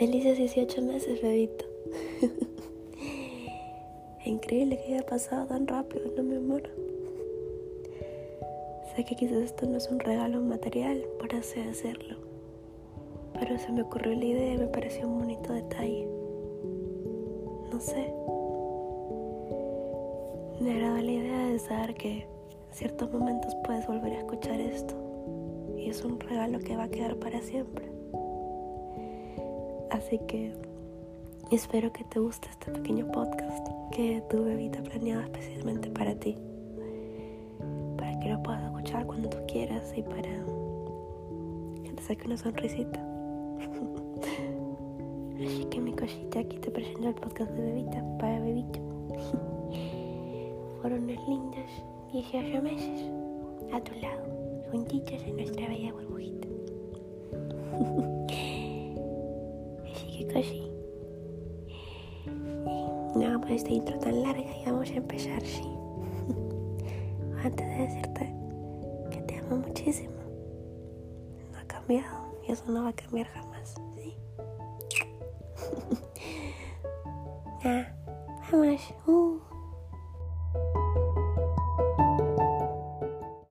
Felices 18 meses, bebito. Increíble que haya pasado tan rápido, no mi amor. Sé que quizás esto no es un regalo material, por así decirlo. Pero se me ocurrió la idea y me pareció un bonito detalle. No sé. Me agrada la idea de saber que en ciertos momentos puedes volver a escuchar esto. Y es un regalo que va a quedar para siempre. Así que espero que te guste este pequeño podcast que tu bebita planeado especialmente para ti. Para que lo puedas escuchar cuando tú quieras y para que te saque una sonrisita. Así que mi cosita, aquí te presento el podcast de bebita para bebito. Fueron unos lindos 18 meses a tu lado, juntitos en nuestra bella burbujita. Casi. No, pues esta intro tan larga y vamos a empezar, sí. Antes de decirte que te amo muchísimo. No ha cambiado y eso no va a cambiar jamás, ¿sí? ah, vamos. Uh.